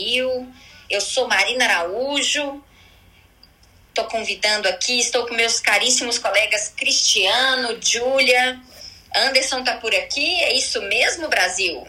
New. Eu sou Marina Araújo. Estou convidando aqui, estou com meus caríssimos colegas Cristiano, Júlia. Anderson tá por aqui, é isso mesmo, Brasil?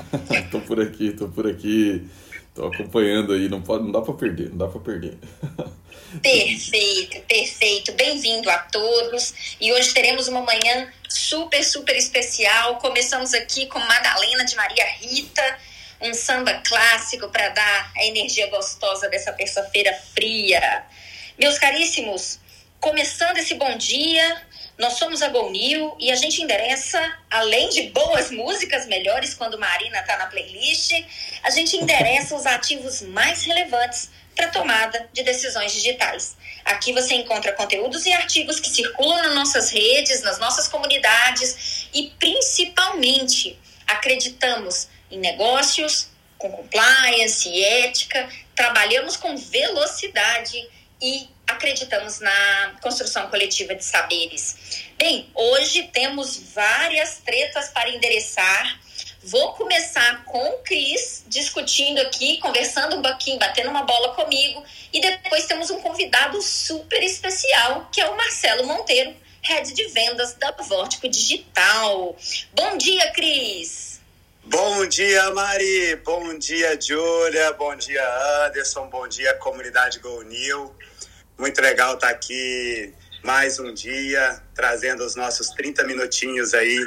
tô por aqui, tô por aqui. Tô acompanhando aí, não pode, não dá para perder, não dá para perder. Perfeito, perfeito. Bem-vindo a todos. E hoje teremos uma manhã super, super especial. Começamos aqui com Madalena de Maria Rita, um samba clássico para dar a energia gostosa dessa terça-feira fria. Meus caríssimos, começando esse bom dia, nós somos a Gonil e a gente endereça, além de boas músicas melhores quando Marina está na playlist, a gente endereça os ativos mais relevantes para tomada de decisões digitais. Aqui você encontra conteúdos e artigos que circulam nas nossas redes, nas nossas comunidades e principalmente acreditamos em negócios com compliance e ética, trabalhamos com velocidade e acreditamos na construção coletiva de saberes. Bem, hoje temos várias tretas para endereçar Vou começar com o Cris discutindo aqui, conversando um pouquinho, batendo uma bola comigo. E depois temos um convidado super especial, que é o Marcelo Monteiro, head de vendas da Vortico Digital. Bom dia, Cris! Bom dia, Mari! Bom dia, Júlia! Bom dia, Anderson! Bom dia, comunidade Go New! Muito legal estar aqui mais um dia, trazendo os nossos 30 minutinhos aí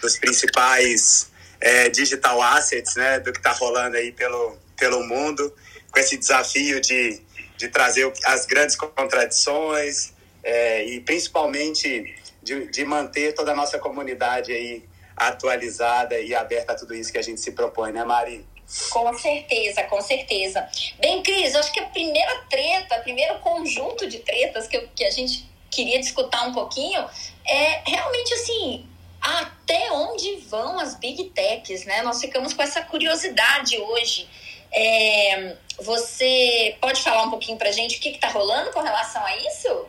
dos principais é, digital assets, né, do que está rolando aí pelo, pelo mundo, com esse desafio de, de trazer as grandes contradições é, e principalmente de, de manter toda a nossa comunidade aí atualizada e aberta a tudo isso que a gente se propõe, né, Mari? Com certeza, com certeza. Bem, Cris, acho que a primeira treta, o primeiro conjunto de tretas que, eu, que a gente queria discutir um pouquinho é realmente assim até onde vão as big techs, né? Nós ficamos com essa curiosidade hoje. É, você pode falar um pouquinho pra gente o que está rolando com relação a isso?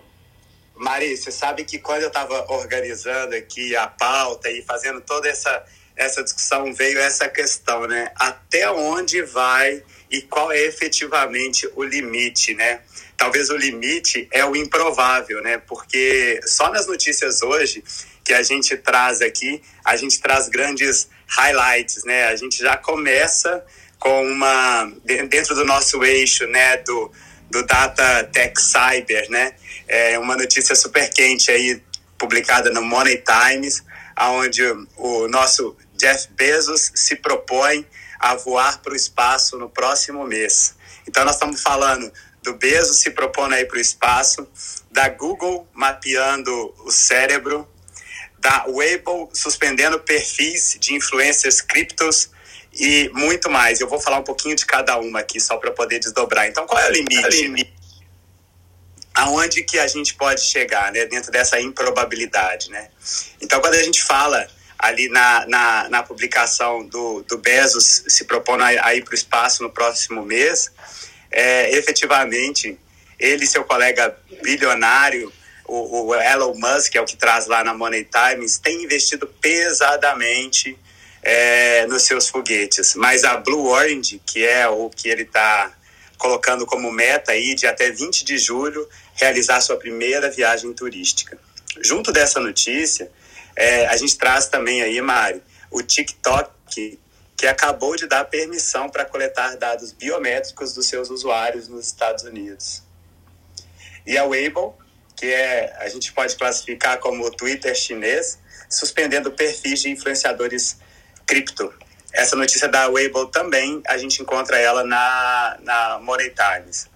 Mari, você sabe que quando eu estava organizando aqui a pauta e fazendo toda essa, essa discussão, veio essa questão, né? Até onde vai e qual é efetivamente o limite, né? Talvez o limite é o improvável, né? Porque só nas notícias hoje que a gente traz aqui, a gente traz grandes highlights, né? A gente já começa com uma dentro do nosso eixo, né, do, do Data Tech Cyber, né? É uma notícia super quente aí publicada no Money Times, aonde o nosso Jeff Bezos se propõe a voar para o espaço no próximo mês. Então nós estamos falando do Bezos se propondo aí para o espaço, da Google mapeando o cérebro, da Weibo suspendendo perfis de influencers criptos e muito mais. Eu vou falar um pouquinho de cada uma aqui, só para poder desdobrar. Então, qual é o limite? Aonde que a gente pode chegar, né? Dentro dessa improbabilidade, né? Então, quando a gente fala ali na, na, na publicação do, do Bezos se propondo a, ir para o espaço no próximo mês, é, efetivamente, ele e seu colega bilionário o, o Elon Musk, é o que traz lá na Money Times, tem investido pesadamente é, nos seus foguetes. Mas a Blue Orange, que é o que ele está colocando como meta aí de até 20 de julho realizar sua primeira viagem turística. Junto dessa notícia, é, a gente traz também aí, Mari, o TikTok, que, acabou de dar permissão para coletar dados biométricos dos seus usuários nos Estados Unidos. E a Weibo, que é a gente pode classificar como o Twitter chinês, suspendendo perfis de influenciadores cripto. Essa notícia da Weibo também a gente encontra ela na, na Money Times.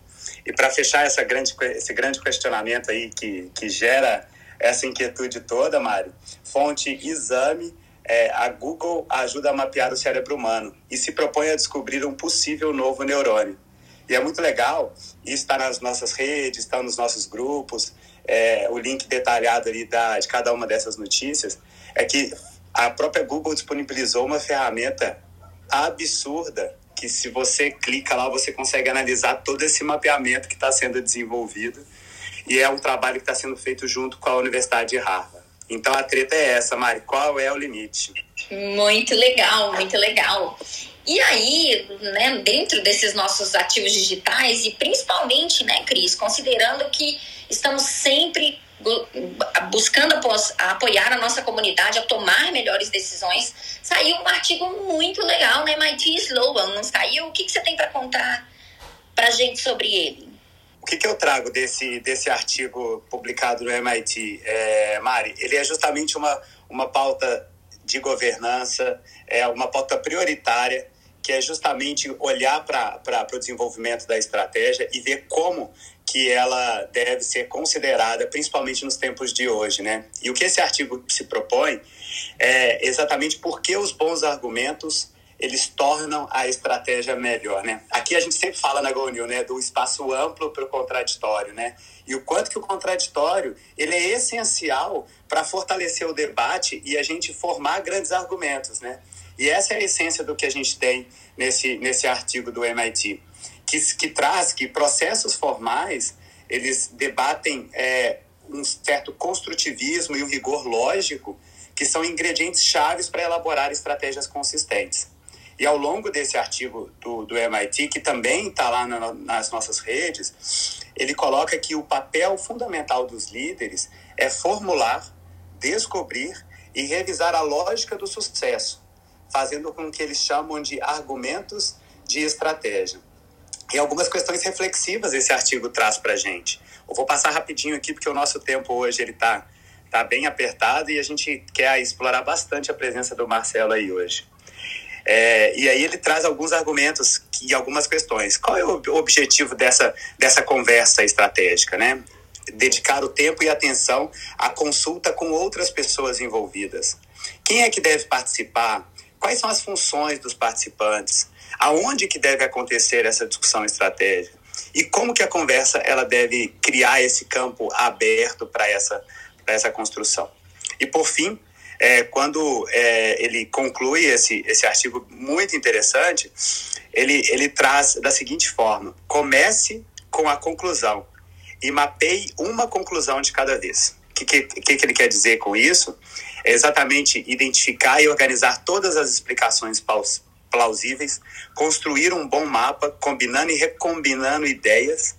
E para fechar essa grande, esse grande questionamento aí que, que gera essa inquietude toda, Mário, fonte exame, é, a Google ajuda a mapear o cérebro humano e se propõe a descobrir um possível novo neurônio. E é muito legal, isso está nas nossas redes, está nos nossos grupos, é, o link detalhado ali da, de cada uma dessas notícias, é que a própria Google disponibilizou uma ferramenta absurda que se você clica lá, você consegue analisar todo esse mapeamento que está sendo desenvolvido e é um trabalho que está sendo feito junto com a Universidade de Harvard. Então a treta é essa, Mari, qual é o limite? Muito legal, muito legal. E aí, né, dentro desses nossos ativos digitais, e principalmente, né, Cris, considerando que estamos sempre buscando apoiar a nossa comunidade a tomar melhores decisões, saiu um artigo muito legal na MIT Sloan, não saiu? O que, que você tem para contar para gente sobre ele? O que, que eu trago desse, desse artigo publicado no MIT, é, Mari? Ele é justamente uma, uma pauta de governança, é uma pauta prioritária, que é justamente olhar para o desenvolvimento da estratégia e ver como que ela deve ser considerada, principalmente nos tempos de hoje, né? E o que esse artigo se propõe é exatamente porque os bons argumentos eles tornam a estratégia melhor, né? Aqui a gente sempre fala na GoNew, né, do espaço amplo para o contraditório, né? E o quanto que o contraditório ele é essencial para fortalecer o debate e a gente formar grandes argumentos, né? E essa é a essência do que a gente tem nesse, nesse artigo do MIT que, que traz que processos formais eles debatem é, um certo construtivismo e um rigor lógico que são ingredientes chaves para elaborar estratégias consistentes. E ao longo desse artigo do, do MIT, que também está lá na, nas nossas redes, ele coloca que o papel fundamental dos líderes é formular, descobrir e revisar a lógica do sucesso, fazendo com que eles chamam de argumentos de estratégia. E algumas questões reflexivas esse artigo traz para a gente. Eu vou passar rapidinho aqui, porque o nosso tempo hoje ele está tá bem apertado e a gente quer explorar bastante a presença do Marcelo aí hoje. É, e aí ele traz alguns argumentos e algumas questões. Qual é o objetivo dessa, dessa conversa estratégica, né? Dedicar o tempo e atenção à consulta com outras pessoas envolvidas. Quem é que deve participar? Quais são as funções dos participantes? Aonde que deve acontecer essa discussão estratégica e como que a conversa ela deve criar esse campo aberto para essa, essa construção. E por fim, é, quando é, ele conclui esse, esse artigo muito interessante, ele, ele traz da seguinte forma: comece com a conclusão e mapeie uma conclusão de cada vez. O que, que, que ele quer dizer com isso? É exatamente identificar e organizar todas as explicações plausíveis, construir um bom mapa, combinando e recombinando ideias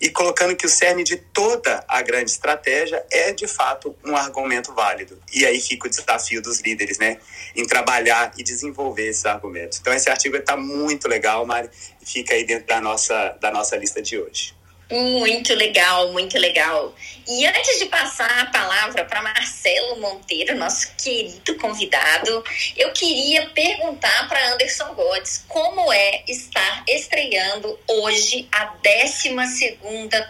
e colocando que o cerne de toda a grande estratégia é, de fato, um argumento válido. E aí fica o desafio dos líderes, né? Em trabalhar e desenvolver esses argumentos. Então, esse artigo está muito legal, Mari, e fica aí dentro da nossa, da nossa lista de hoje. Muito legal, muito legal. E antes de passar a palavra para Marcelo Monteiro, nosso querido convidado, eu queria perguntar para Anderson Godes como é estar estreando hoje a 12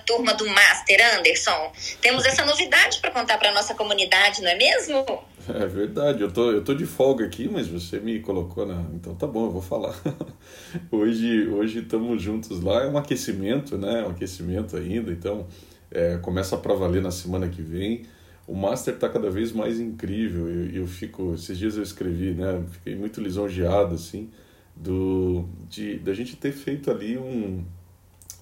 turma do Master. Anderson, temos essa novidade para contar para nossa comunidade, não é mesmo? É verdade, eu tô, eu tô de folga aqui, mas você me colocou na. Então tá bom, eu vou falar. hoje hoje estamos juntos lá, é um aquecimento, né? Um aquecimento ainda, então é, começa para valer na semana que vem. O Master tá cada vez mais incrível. Eu, eu fico. Esses dias eu escrevi, né? Fiquei muito lisonjeado, assim, do, de, da gente ter feito ali um,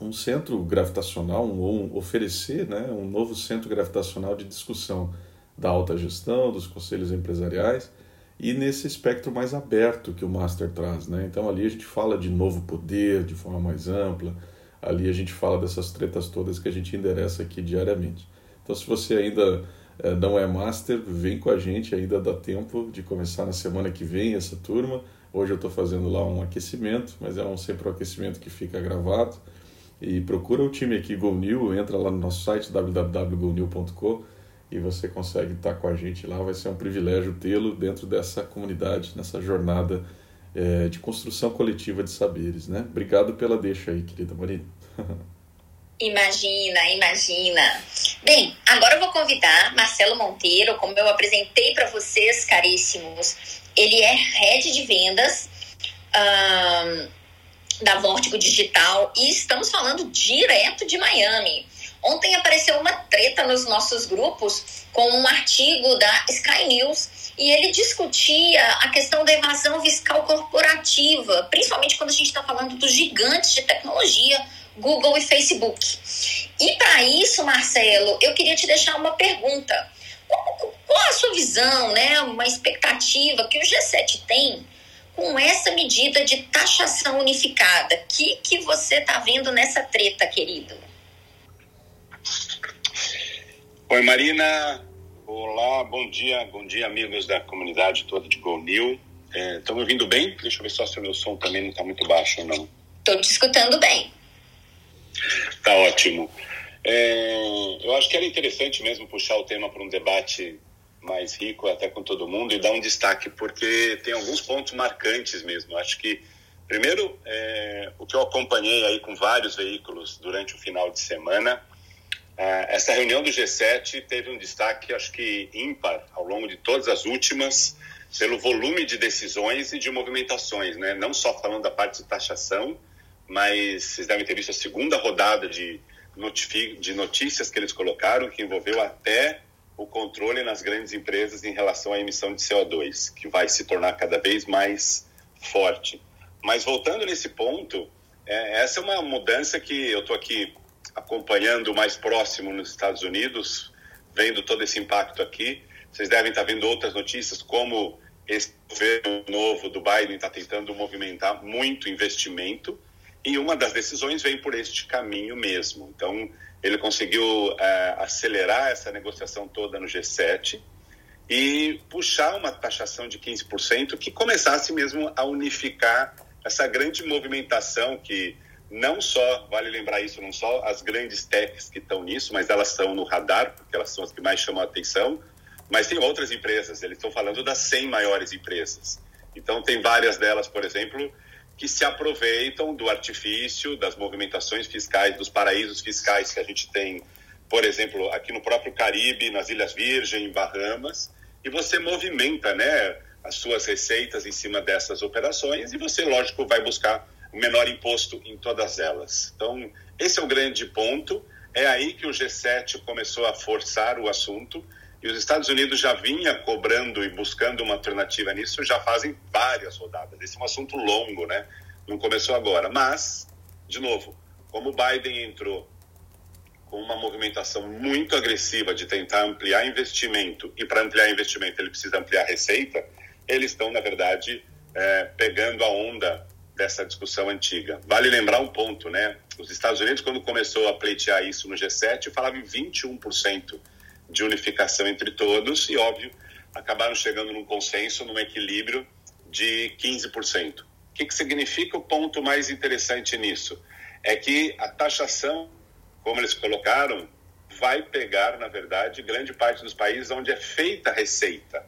um centro gravitacional, um, um oferecer né, um novo centro gravitacional de discussão da alta gestão, dos conselhos empresariais e nesse espectro mais aberto que o Master traz. Né? Então ali a gente fala de novo poder de forma mais ampla, ali a gente fala dessas tretas todas que a gente endereça aqui diariamente. Então se você ainda é, não é Master, vem com a gente, ainda dá tempo de começar na semana que vem essa turma. Hoje eu estou fazendo lá um aquecimento, mas é um sempre um aquecimento que fica gravado. E procura o time aqui GoNew, entra lá no nosso site www.gonew.com e você consegue estar com a gente lá. Vai ser um privilégio tê-lo dentro dessa comunidade, nessa jornada é, de construção coletiva de saberes. Né? Obrigado pela deixa aí, querida Marina. Imagina, imagina. Bem, agora eu vou convidar Marcelo Monteiro, como eu apresentei para vocês, caríssimos. Ele é head de vendas um, da Vórtigo Digital e estamos falando direto de Miami. Ontem apareceu uma treta nos nossos grupos com um artigo da Sky News e ele discutia a questão da evasão fiscal corporativa, principalmente quando a gente está falando dos gigantes de tecnologia, Google e Facebook. E para isso, Marcelo, eu queria te deixar uma pergunta. Qual, a sua visão, né, uma expectativa que o G7 tem com essa medida de taxação unificada. O que, que você está vendo nessa treta, querido? Oi, Marina. Olá, bom dia. Bom dia, amigos da comunidade toda de Go New. Estão é, me ouvindo bem? Deixa eu ver só se o meu som também não está muito baixo ou não. Estou te escutando bem. Tá ótimo. É, eu acho que era interessante mesmo puxar o tema para um debate mais rico até com todo mundo e dar um destaque porque tem alguns pontos marcantes mesmo. Acho que primeiro é, o que eu acompanhei aí com vários veículos durante o final de semana, essa reunião do G7 teve um destaque acho que ímpar ao longo de todas as últimas pelo volume de decisões e de movimentações, né? Não só falando da parte de taxação, mas vocês devem ter visto a segunda rodada de de notícias que eles colocaram, que envolveu até o controle nas grandes empresas em relação à emissão de CO2, que vai se tornar cada vez mais forte. Mas voltando nesse ponto, é, essa é uma mudança que eu estou aqui acompanhando mais próximo nos Estados Unidos, vendo todo esse impacto aqui. Vocês devem estar vendo outras notícias, como esse governo novo do Biden está tentando movimentar muito investimento e uma das decisões vem por este caminho mesmo. Então, ele conseguiu é, acelerar essa negociação toda no G7 e puxar uma taxação de 15% que começasse mesmo a unificar essa grande movimentação que não só, vale lembrar isso, não só as grandes techs que estão nisso, mas elas estão no radar, porque elas são as que mais chamam a atenção, mas tem outras empresas, eles estão falando das 100 maiores empresas. Então, tem várias delas, por exemplo, que se aproveitam do artifício, das movimentações fiscais, dos paraísos fiscais que a gente tem, por exemplo, aqui no próprio Caribe, nas Ilhas Virgem, em Bahamas, e você movimenta né, as suas receitas em cima dessas operações e você, lógico, vai buscar o menor imposto em todas elas. Então, esse é o grande ponto. É aí que o G7 começou a forçar o assunto e os Estados Unidos já vinha cobrando e buscando uma alternativa nisso já fazem várias rodadas. Esse é um assunto longo, né? Não começou agora. Mas, de novo, como o Biden entrou com uma movimentação muito agressiva de tentar ampliar investimento, e para ampliar investimento ele precisa ampliar receita, eles estão, na verdade, é, pegando a onda dessa discussão antiga. Vale lembrar um ponto, né? Os Estados Unidos, quando começou a pleitear isso no G7, falava em 21% de unificação entre todos e, óbvio, acabaram chegando num consenso, num equilíbrio de 15%. O que, que significa o ponto mais interessante nisso? É que a taxação, como eles colocaram, vai pegar, na verdade, grande parte dos países onde é feita a receita.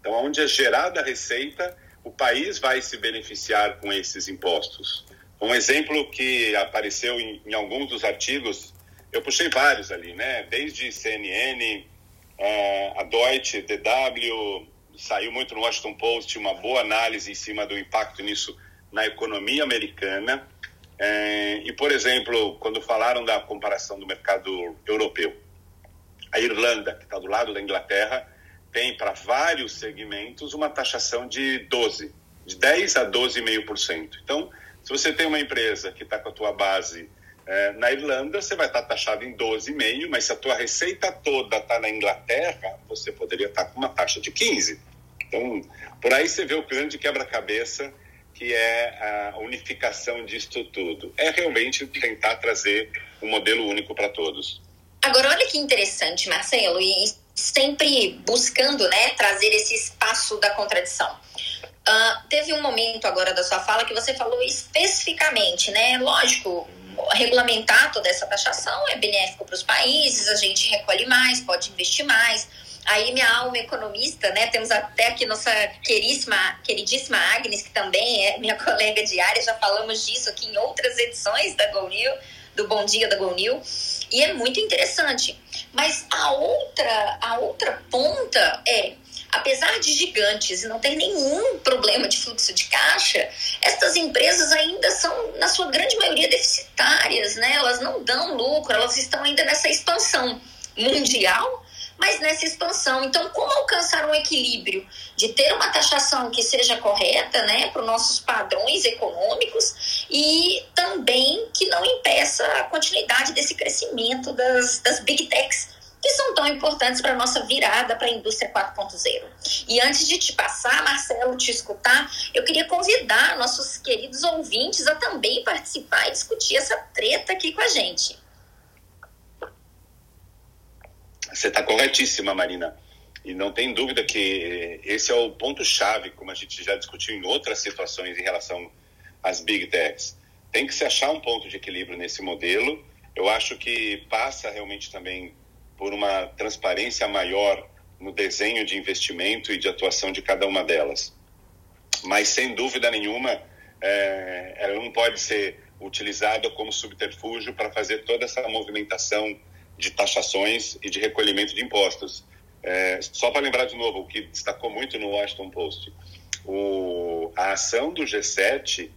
Então, onde é gerada a receita, o país vai se beneficiar com esses impostos. Um exemplo que apareceu em, em alguns dos artigos eu puxei vários ali, né? Desde CNN, é, a Deutsche, DW, saiu muito no Washington Post uma boa análise em cima do impacto nisso na economia americana. É, e, por exemplo, quando falaram da comparação do mercado europeu, a Irlanda, que está do lado da Inglaterra, tem para vários segmentos uma taxação de 12, de 10 a 12,5%. Então, se você tem uma empresa que está com a tua base é, na Irlanda, você vai estar taxado em 12,5%, mas se a tua receita toda está na Inglaterra, você poderia estar com uma taxa de 15%. Então, por aí você vê o grande quebra-cabeça que é a unificação disto tudo. É realmente tentar trazer um modelo único para todos. Agora, olha que interessante, Marcelo, e sempre buscando né, trazer esse espaço da contradição. Uh, teve um momento agora da sua fala que você falou especificamente, né? Lógico, regulamentar toda essa taxação é benéfico para os países, a gente recolhe mais, pode investir mais. Aí minha alma economista, né? Temos até aqui nossa queríssima, queridíssima Agnes, que também é minha colega diária, já falamos disso aqui em outras edições da Go New, do Bom Dia da Go New, e é muito interessante. Mas a outra, ponta é apesar de gigantes e não ter nenhum problema de fluxo de caixa, estas empresas ainda são, na sua grande maioria, deficitárias, né? Elas não dão lucro, elas estão ainda nessa expansão mundial, mas nessa expansão. Então, como alcançar um equilíbrio de ter uma taxação que seja correta, né, para os nossos padrões econômicos e também que não impeça a continuidade desse crescimento das, das big techs que são tão importantes para a nossa virada para a indústria 4.0. E antes de te passar, Marcelo, te escutar, eu queria convidar nossos queridos ouvintes a também participar e discutir essa treta aqui com a gente. Você está corretíssima, Marina. E não tem dúvida que esse é o ponto-chave, como a gente já discutiu em outras situações em relação às big techs. Tem que se achar um ponto de equilíbrio nesse modelo. Eu acho que passa realmente também por uma transparência maior no desenho de investimento e de atuação de cada uma delas. Mas, sem dúvida nenhuma, é, ela não pode ser utilizada como subterfúgio para fazer toda essa movimentação de taxações e de recolhimento de impostos. É, só para lembrar de novo, o que destacou muito no Washington Post, o, a ação do G7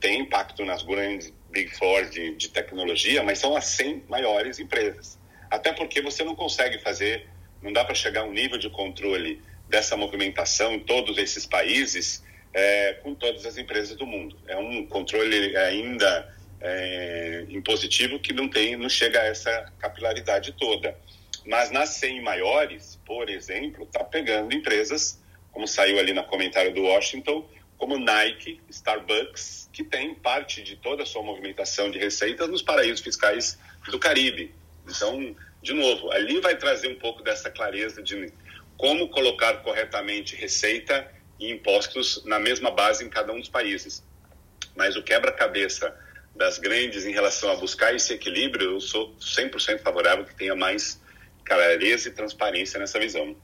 tem impacto nas grandes Big Four de, de tecnologia, mas são as 100 maiores empresas. Até porque você não consegue fazer, não dá para chegar a um nível de controle dessa movimentação em todos esses países é, com todas as empresas do mundo. É um controle ainda é, impositivo que não tem, não chega a essa capilaridade toda. Mas nas 100 maiores, por exemplo, está pegando empresas, como saiu ali no comentário do Washington, como Nike, Starbucks, que tem parte de toda a sua movimentação de receitas nos paraísos fiscais do Caribe. Então, de novo, ali vai trazer um pouco dessa clareza de como colocar corretamente receita e impostos na mesma base em cada um dos países. Mas o quebra-cabeça das grandes em relação a buscar esse equilíbrio, eu sou 100% favorável que tenha mais clareza e transparência nessa visão.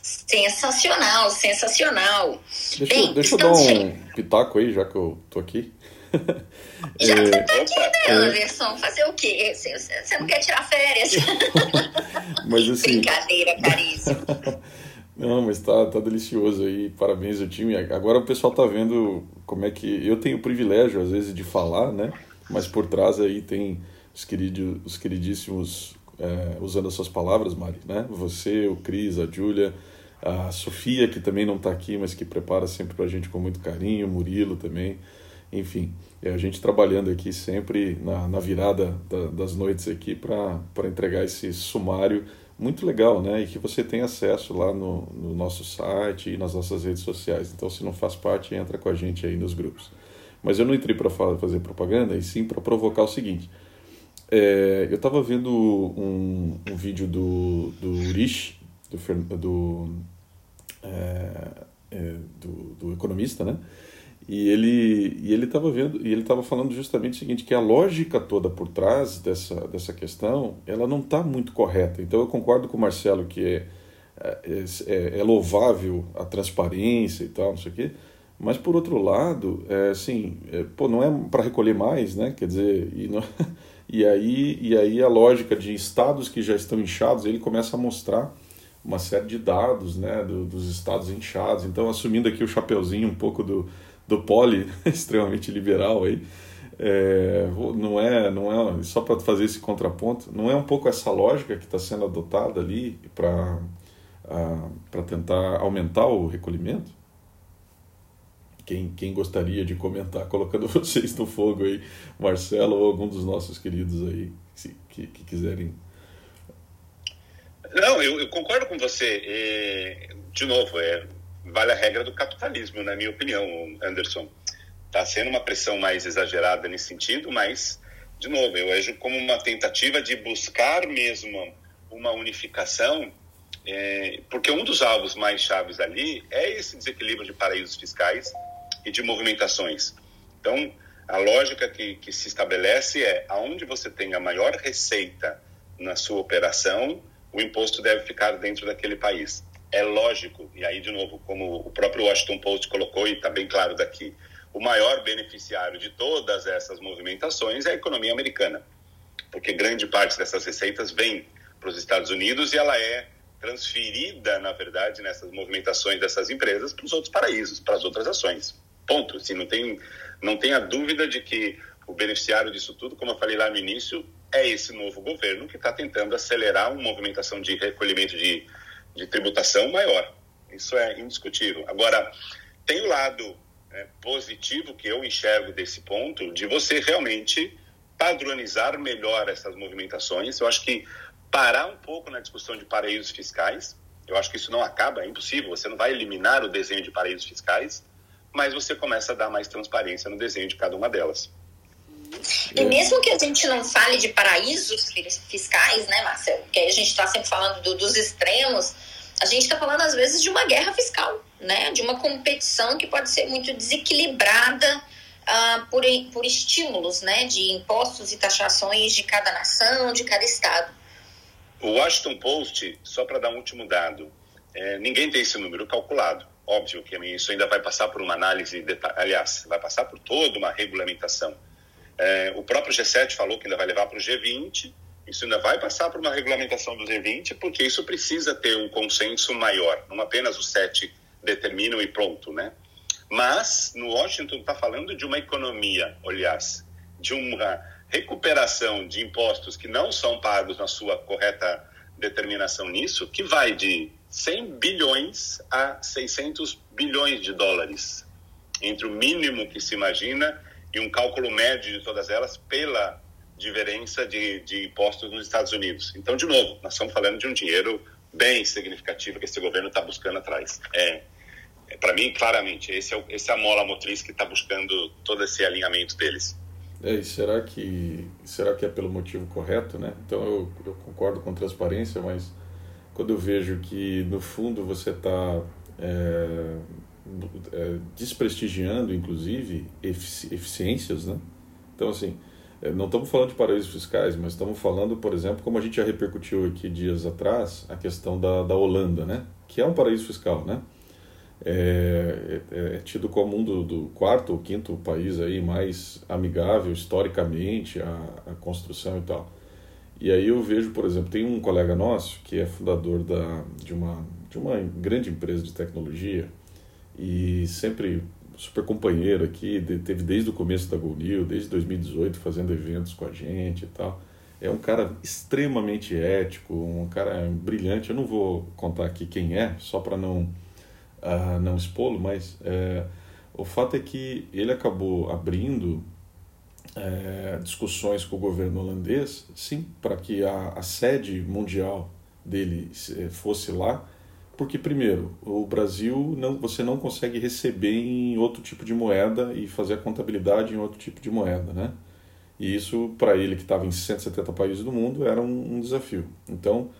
Sensacional, sensacional. Deixa, Bem, deixa eu dar um pitaco aí, já que eu tô aqui. Já que você tá aqui, né, é. Anderson? Fazer o quê? Você, você não quer tirar férias? Mas, assim... Brincadeira, caríssimo. Não, mas tá, tá delicioso aí, parabéns ao time. Agora o pessoal tá vendo como é que. Eu tenho o privilégio, às vezes, de falar, né? Mas por trás aí tem os, queridos, os queridíssimos, é, usando as suas palavras, Mari, né? Você, o Cris, a Júlia, a Sofia, que também não está aqui, mas que prepara sempre para a gente com muito carinho, o Murilo também, enfim, é a gente trabalhando aqui sempre na, na virada da, das noites aqui para entregar esse sumário muito legal, né? E que você tem acesso lá no, no nosso site e nas nossas redes sociais. Então, se não faz parte, entra com a gente aí nos grupos. Mas eu não entrei para fazer propaganda, e sim para provocar o seguinte. É, eu estava vendo um, um, vídeo do, do Urish, do, do, é, é, do, do, economista, né? E ele e ele estava vendo e ele estava falando justamente o seguinte que a lógica toda por trás dessa dessa questão ela não está muito correta. Então eu concordo com o Marcelo que é, é, é, é louvável a transparência e tal, não sei o quê. Mas por outro lado, é, assim, é, pô, não é para recolher mais, né? Quer dizer, e não, E aí, e aí a lógica de estados que já estão inchados, ele começa a mostrar uma série de dados né, do, dos estados inchados. Então, assumindo aqui o chapeuzinho um pouco do, do poli, extremamente liberal aí, é, não é, não é só para fazer esse contraponto, não é um pouco essa lógica que está sendo adotada ali para para tentar aumentar o recolhimento? quem, quem gostaria de comentar, colocando vocês no fogo aí, Marcelo ou algum dos nossos queridos aí que, que quiserem. Não, eu, eu, concordo com você. E, de novo, é, vale a regra do capitalismo, na minha opinião, Anderson. Está sendo uma pressão mais exagerada nesse sentido, mas, de novo, eu vejo como uma tentativa de buscar mesmo uma unificação, é, porque um dos alvos mais chaves ali é esse desequilíbrio de paraísos fiscais e de movimentações. Então, a lógica que, que se estabelece é aonde você tem a maior receita na sua operação, o imposto deve ficar dentro daquele país. É lógico, e aí, de novo, como o próprio Washington Post colocou, e está bem claro daqui, o maior beneficiário de todas essas movimentações é a economia americana, porque grande parte dessas receitas vem para os Estados Unidos e ela é transferida, na verdade, nessas movimentações dessas empresas para os outros paraísos, para as outras ações. Ponto. Assim, não, tem, não tem a dúvida de que o beneficiário disso tudo, como eu falei lá no início, é esse novo governo que está tentando acelerar uma movimentação de recolhimento de, de tributação maior. Isso é indiscutível. Agora, tem o lado é, positivo que eu enxergo desse ponto, de você realmente padronizar melhor essas movimentações. Eu acho que parar um pouco na discussão de paraísos fiscais. Eu acho que isso não acaba, é impossível. Você não vai eliminar o desenho de paraísos fiscais, mas você começa a dar mais transparência no desenho de cada uma delas. E mesmo que a gente não fale de paraísos fiscais, né, Marcelo? Porque a gente está sempre falando do, dos extremos, a gente está falando às vezes de uma guerra fiscal, né? De uma competição que pode ser muito desequilibrada uh, por, por estímulos, né? De impostos e taxações de cada nação, de cada estado. O Washington Post, só para dar um último dado, é, ninguém tem esse número calculado. Óbvio que isso ainda vai passar por uma análise, aliás, vai passar por toda uma regulamentação. É, o próprio G7 falou que ainda vai levar para o G20, isso ainda vai passar por uma regulamentação do G20, porque isso precisa ter um consenso maior, não apenas os sete determinam e pronto, né? Mas no Washington está falando de uma economia, aliás, de uma recuperação de impostos que não são pagos na sua correta determinação nisso, que vai de 100 bilhões a 600 bilhões de dólares, entre o mínimo que se imagina e um cálculo médio de todas elas pela diferença de, de impostos nos Estados Unidos. Então, de novo, nós estamos falando de um dinheiro bem significativo que esse governo está buscando atrás. É, é para mim, claramente, esse é, esse é a mola motriz que está buscando todo esse alinhamento deles. É, e será que, será que é pelo motivo correto, né? Então eu, eu concordo com transparência, mas quando eu vejo que no fundo você está é, desprestigiando, inclusive, efici eficiências, né? Então, assim, é, não estamos falando de paraísos fiscais, mas estamos falando, por exemplo, como a gente já repercutiu aqui dias atrás, a questão da, da Holanda, né? Que é um paraíso fiscal, né? é, é, é tido como um do, do, quarto ou quinto país aí mais amigável historicamente à, construção e tal. E aí eu vejo, por exemplo, tem um colega nosso que é fundador da, de, uma, de uma grande empresa de tecnologia e sempre super companheiro aqui, teve desde o começo da GoNew, desde 2018 fazendo eventos com a gente e tal. É um cara extremamente ético, um cara brilhante. Eu não vou contar aqui quem é, só para não a não expô-lo, mas é, o fato é que ele acabou abrindo é, discussões com o governo holandês, sim, para que a, a, sede mundial dele é, fosse lá, porque primeiro o Brasil não, você não consegue receber em outro tipo de moeda e fazer a contabilidade em outro tipo de moeda, né? E isso para ele que estava em 170 países do mundo era um, um desafio. Então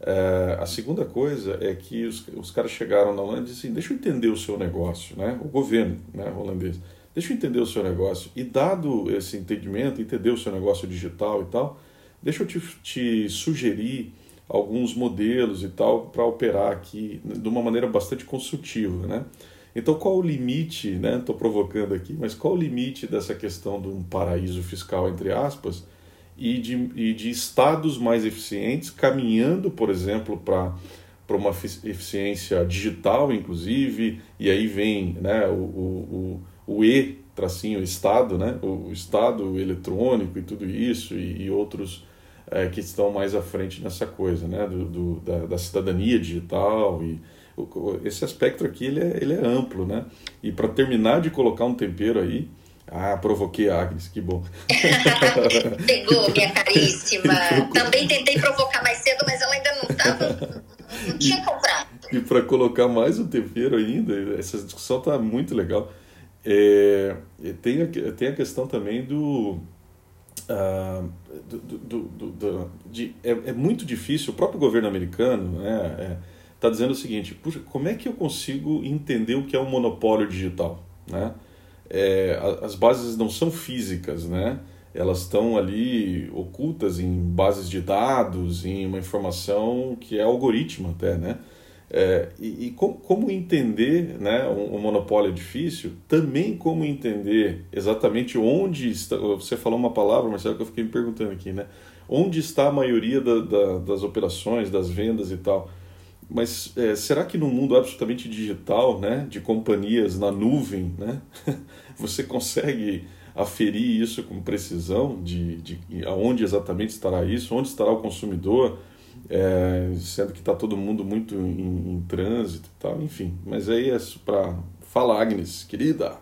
é, a segunda coisa é que os, os caras chegaram na Holanda e disseram assim, deixa eu entender o seu negócio, né? o governo né, holandês, deixa eu entender o seu negócio. E dado esse entendimento, entender o seu negócio digital e tal, deixa eu te, te sugerir alguns modelos e tal para operar aqui de uma maneira bastante construtiva, né? Então, qual o limite, né? Estou provocando aqui, mas qual o limite dessa questão de um paraíso fiscal, entre aspas, e de, e de estados mais eficientes, caminhando, por exemplo, para para uma eficiência digital, inclusive, e aí vem né, o, o, o, o E, tracinho, Estado, né, o, Estado eletrônico e tudo isso, e, e outros é, que estão mais à frente nessa coisa, né, do, do da, da, cidadania digital, e esse aspecto aqui ele é, ele é amplo, né, e para terminar de colocar um tempero aí, ah, provoquei a Agnes, que bom. Pegou, minha caríssima. Também tentei provocar mais cedo, mas ela ainda não estava. Não tinha comprado. E para colocar mais um tempero ainda, essa discussão está muito legal. É, tem, a, tem a questão também do. Uh, do, do, do, de, é, é, muito difícil, o próprio governo americano está né, é, tá dizendo o seguinte: puxa, como é que eu consigo entender o que é um monopólio digital? Né? é, as bases não são físicas, né? Elas estão ali ocultas em bases de dados, em uma informação que é algoritmo até, né? É, e, e como, como, entender, né? Um, um, monopólio difícil, também como entender exatamente onde está. Você falou uma palavra, Marcelo, que eu fiquei me perguntando aqui, né? Onde está a maioria da, da, das operações, das vendas e tal? Mas é, será que no mundo absolutamente digital, né, de companhias na nuvem, né, você consegue aferir isso com precisão de, de aonde exatamente estará isso, onde estará o consumidor, é, sendo que está todo mundo muito em, em trânsito e tal, enfim. Mas aí é para falar, Agnes, querida.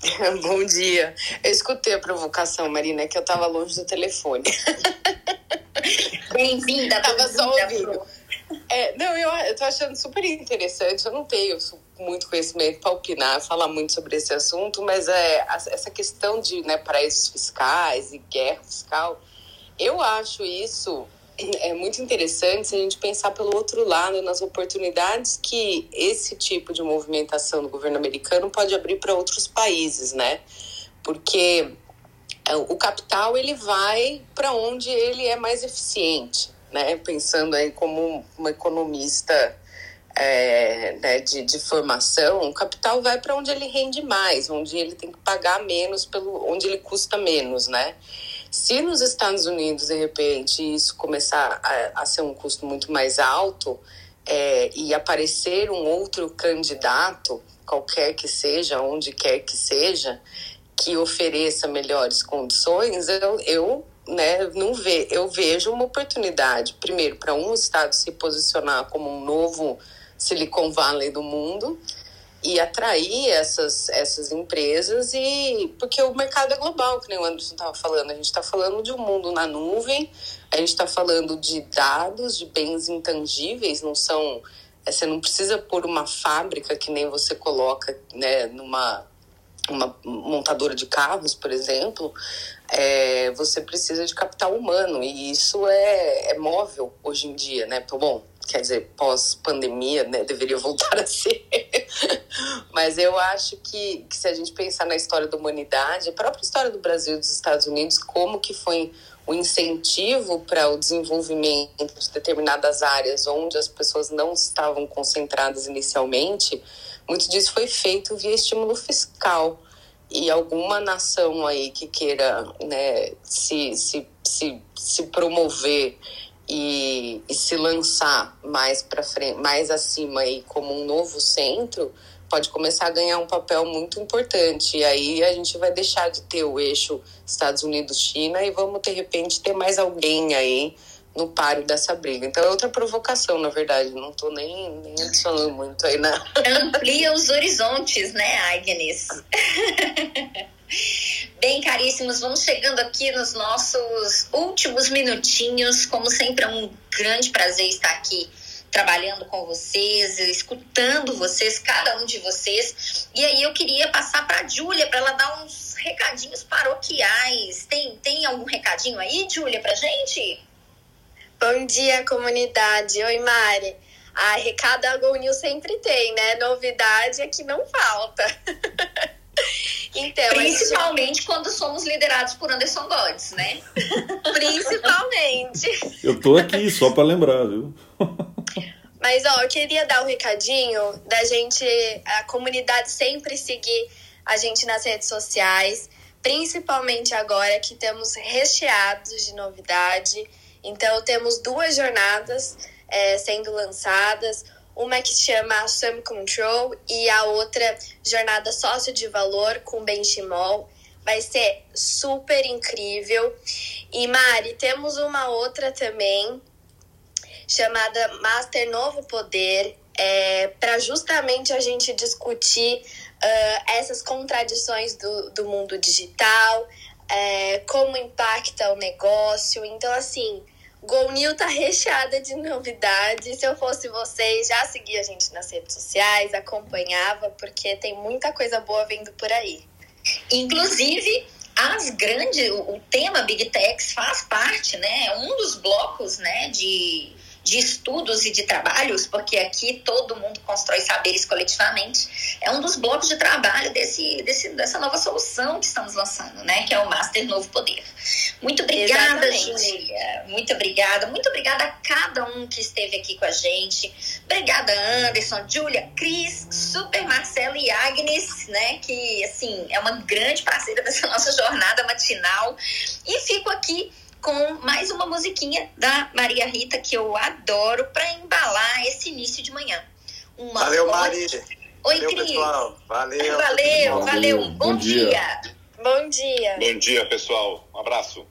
Bom dia. Eu escutei a provocação, Marina, que eu estava longe do telefone. Bem-vinda, Tava só ouvindo. É, não, eu, eu tô achando super interessante. Eu não tenho muito conhecimento para opinar, falar muito sobre esse assunto, mas é, essa questão de né, paraísos fiscais e guerra fiscal, eu acho isso é muito interessante se a gente pensar pelo outro lado nas oportunidades que esse tipo de movimentação do governo americano pode abrir para outros países, né? Porque é, o capital ele vai para onde ele é mais eficiente, né? Pensando aí como uma economista é, né, de, de formação, o capital vai para onde ele rende mais, onde ele tem que pagar menos, pelo, onde ele custa menos, né? Se nos Estados Unidos, de repente, isso começar a, a ser um custo muito mais alto é, e aparecer um outro candidato, qualquer que seja, onde quer que seja, que ofereça melhores condições, eu, eu né, não ve, eu vejo uma oportunidade, primeiro, para um Estado se posicionar como um novo Silicon Valley do mundo e atrair essas, essas empresas e porque o mercado é global, que nem o Anderson estava falando, a gente está falando de um mundo na nuvem, a gente está falando de dados, de bens intangíveis, não são é, você não precisa pôr uma fábrica que nem você coloca né, numa uma montadora de carros, por exemplo, é, você precisa de capital humano e isso é, é móvel hoje em dia, né? Bom, quer dizer, pós-pandemia, né, deveria voltar a ser. Mas eu acho que, que, se a gente pensar na história da humanidade, a própria história do Brasil e dos Estados Unidos, como que foi o incentivo para o desenvolvimento de determinadas áreas onde as pessoas não estavam concentradas inicialmente, muito disso foi feito via estímulo fiscal. E alguma nação aí que queira né, se, se, se, se promover e, e se lançar mais para frente, mais acima aí como um novo centro, pode começar a ganhar um papel muito importante. E aí a gente vai deixar de ter o eixo Estados Unidos-China e vamos, de repente, ter mais alguém aí no páreo dessa briga. Então é outra provocação, na verdade. Não estou nem, nem adicionando muito aí na. Amplia os horizontes, né, Agnes? Bem, caríssimos, vamos chegando aqui nos nossos últimos minutinhos. Como sempre, é um grande prazer estar aqui trabalhando com vocês, escutando vocês, cada um de vocês. E aí eu queria passar para a Júlia para ela dar uns recadinhos paroquiais. Tem, tem algum recadinho aí, Júlia, para gente? Bom dia, comunidade. Oi, Mari. A recado a News sempre tem, né? Novidade é que não falta. Então, Principalmente quando somos liderados por Anderson Godes, né? Principalmente. Eu tô aqui só para lembrar, viu? Mas, ó, eu queria dar um recadinho da gente, a comunidade sempre seguir a gente nas redes sociais, principalmente agora que estamos recheados de novidade. Então, temos duas jornadas é, sendo lançadas uma que chama Some Control e a outra Jornada Sócio de Valor com Benchimol. Vai ser super incrível. E Mari, temos uma outra também chamada Master Novo Poder, é, para justamente a gente discutir uh, essas contradições do, do mundo digital, é, como impacta o negócio. Então, assim, GoNew tá recheada de novidades. Se eu fosse vocês, já seguia a gente nas redes sociais, acompanhava, porque tem muita coisa boa vindo por aí. Inclusive, as grandes, o tema Big Techs faz parte, né? É um dos blocos, né, de de estudos e de trabalhos, porque aqui todo mundo constrói saberes coletivamente, é um dos blocos de trabalho desse, desse, dessa nova solução que estamos lançando, né? Que é o Master Novo Poder. Muito obrigada, Júlia. Muito obrigada. Muito obrigada a cada um que esteve aqui com a gente. Obrigada, Anderson, Júlia, Cris, Super Marcelo e Agnes, né? Que, assim, é uma grande parceira dessa nossa jornada matinal. E fico aqui com mais uma musiquinha da Maria Rita que eu adoro para embalar esse início de manhã. Uma valeu, Mari. Oi, valeu, Cris. Pessoal. Valeu. Valeu, valeu. Bom, bom dia. dia. Bom dia. Bom dia, pessoal. Um abraço.